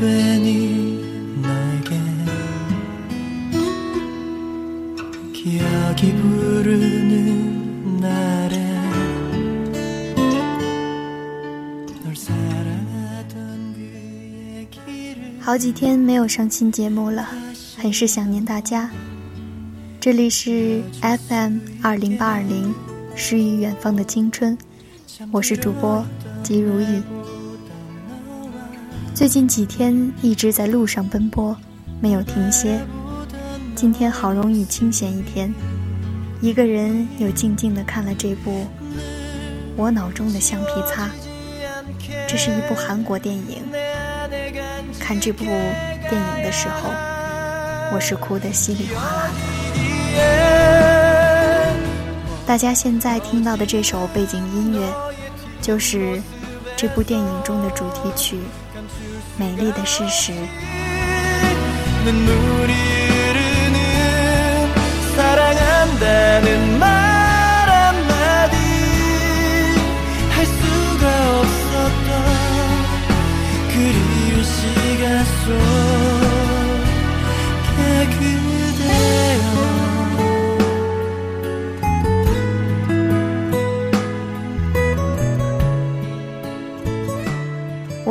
好几天没有上新节目了，很是想念大家。这里是 FM 二零八二零，诗与远方的青春，我是主播吉如意。最近几天一直在路上奔波，没有停歇。今天好容易清闲一天，一个人又静静的看了这部《我脑中的橡皮擦》。这是一部韩国电影。看这部电影的时候，我是哭得稀里哗啦的。大家现在听到的这首背景音乐，就是这部电影中的主题曲。美丽的事实。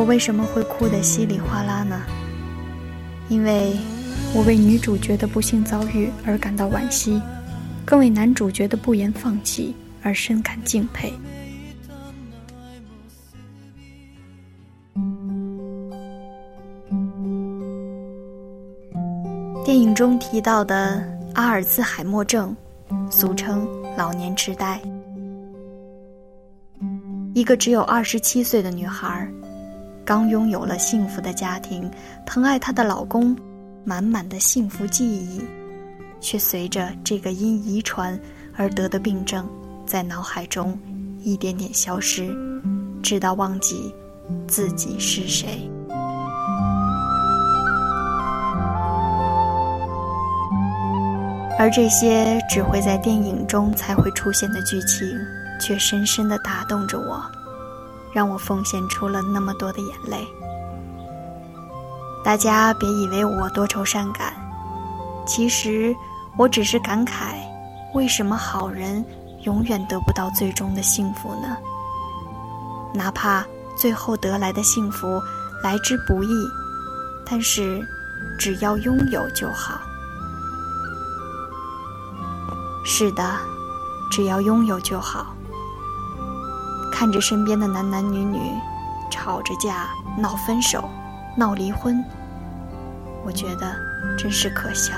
为什么会哭得稀里哗啦呢？因为我为女主角的不幸遭遇而感到惋惜，更为男主角的不言放弃而深感敬佩。电影中提到的阿尔兹海默症，俗称老年痴呆，一个只有二十七岁的女孩。刚拥有了幸福的家庭，疼爱她的老公，满满的幸福记忆，却随着这个因遗传而得的病症，在脑海中一点点消失，直到忘记自己是谁。而这些只会在电影中才会出现的剧情，却深深的打动着我。让我奉献出了那么多的眼泪。大家别以为我多愁善感，其实我只是感慨：为什么好人永远得不到最终的幸福呢？哪怕最后得来的幸福来之不易，但是只要拥有就好。是的，只要拥有就好。看着身边的男男女女吵着架、闹分手、闹离婚，我觉得真是可笑。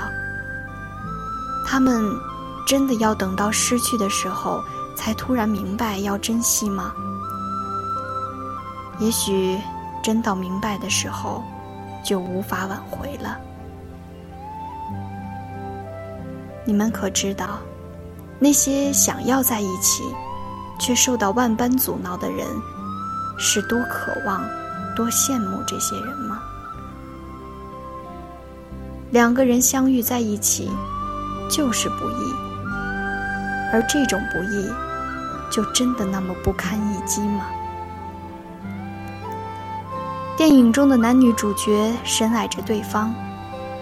他们真的要等到失去的时候才突然明白要珍惜吗？也许真到明白的时候，就无法挽回了。你们可知道，那些想要在一起？却受到万般阻挠的人，是多渴望、多羡慕这些人吗？两个人相遇在一起，就是不易，而这种不易，就真的那么不堪一击吗？电影中的男女主角深爱着对方，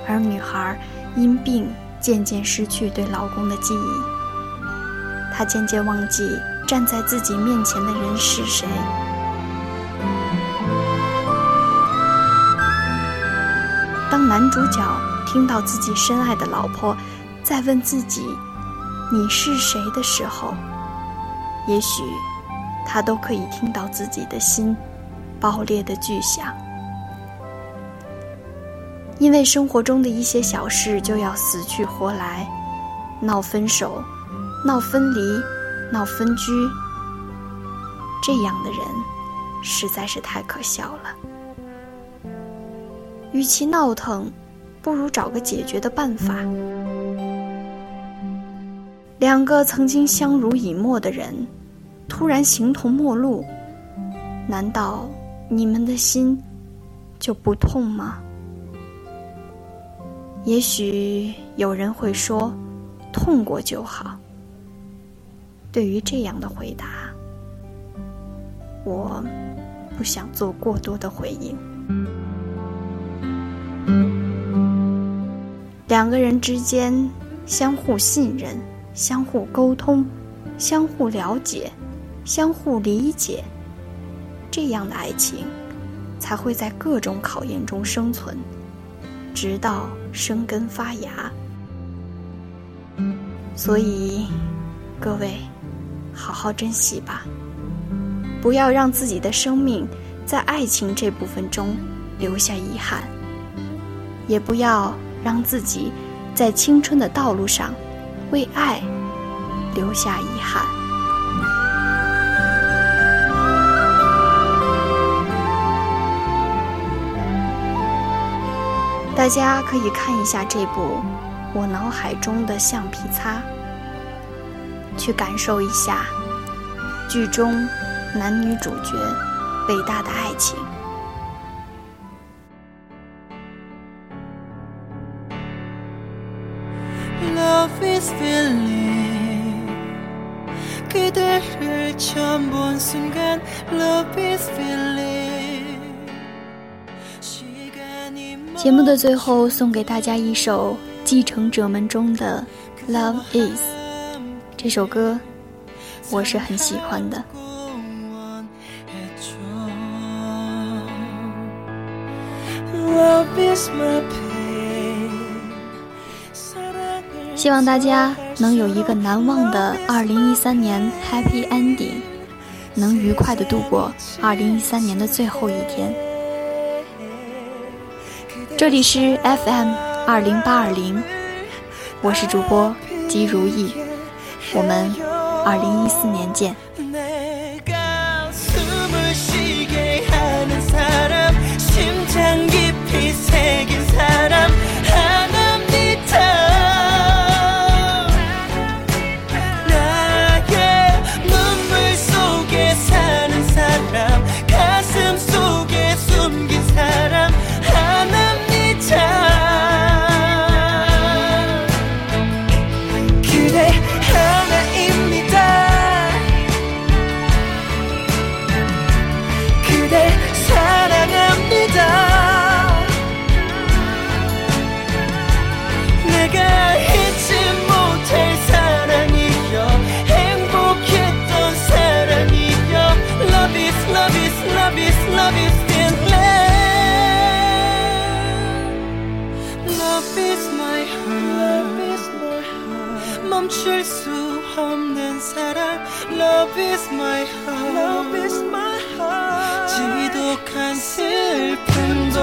而女孩因病渐渐失去对老公的记忆，她渐渐忘记。站在自己面前的人是谁？当男主角听到自己深爱的老婆在问自己“你是谁”的时候，也许他都可以听到自己的心爆裂的巨响。因为生活中的一些小事就要死去活来，闹分手，闹分离。闹分居，这样的人实在是太可笑了。与其闹腾，不如找个解决的办法。两个曾经相濡以沫的人，突然形同陌路，难道你们的心就不痛吗？也许有人会说，痛过就好。对于这样的回答，我不想做过多的回应。两个人之间相互信任、相互沟通、相互了解、相互理解，这样的爱情才会在各种考验中生存，直到生根发芽。所以，各位，好好珍惜吧，不要让自己的生命在爱情这部分中留下遗憾，也不要。让自己在青春的道路上为爱留下遗憾。大家可以看一下这部《我脑海中的橡皮擦》，去感受一下剧中男女主角伟大的爱情。节目的最后，送给大家一首《继承者们》中的《Love Is》这首歌，我是很喜欢的。希望大家能有一个难忘的2013年 Happy Ending，能愉快的度过2013年的最后一天。这里是 FM 20820，我是主播姬如意，我们二零一四年见。 멈출 수 없는 사랑 Love is my heart Love is my heart 지독한 슬픔도